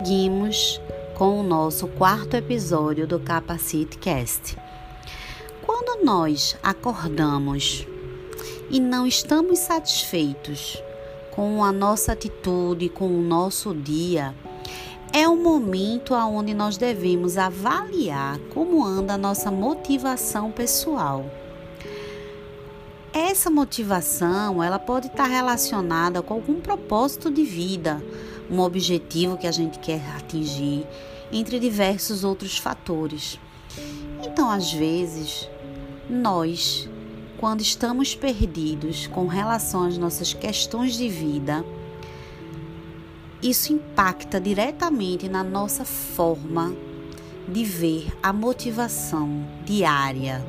seguimos com o nosso quarto episódio do Capacite Cast. Quando nós acordamos e não estamos satisfeitos com a nossa atitude, com o nosso dia, é o momento onde nós devemos avaliar como anda a nossa motivação pessoal. Essa motivação, ela pode estar relacionada com algum propósito de vida, um objetivo que a gente quer atingir, entre diversos outros fatores. Então, às vezes, nós, quando estamos perdidos com relação às nossas questões de vida, isso impacta diretamente na nossa forma de ver a motivação diária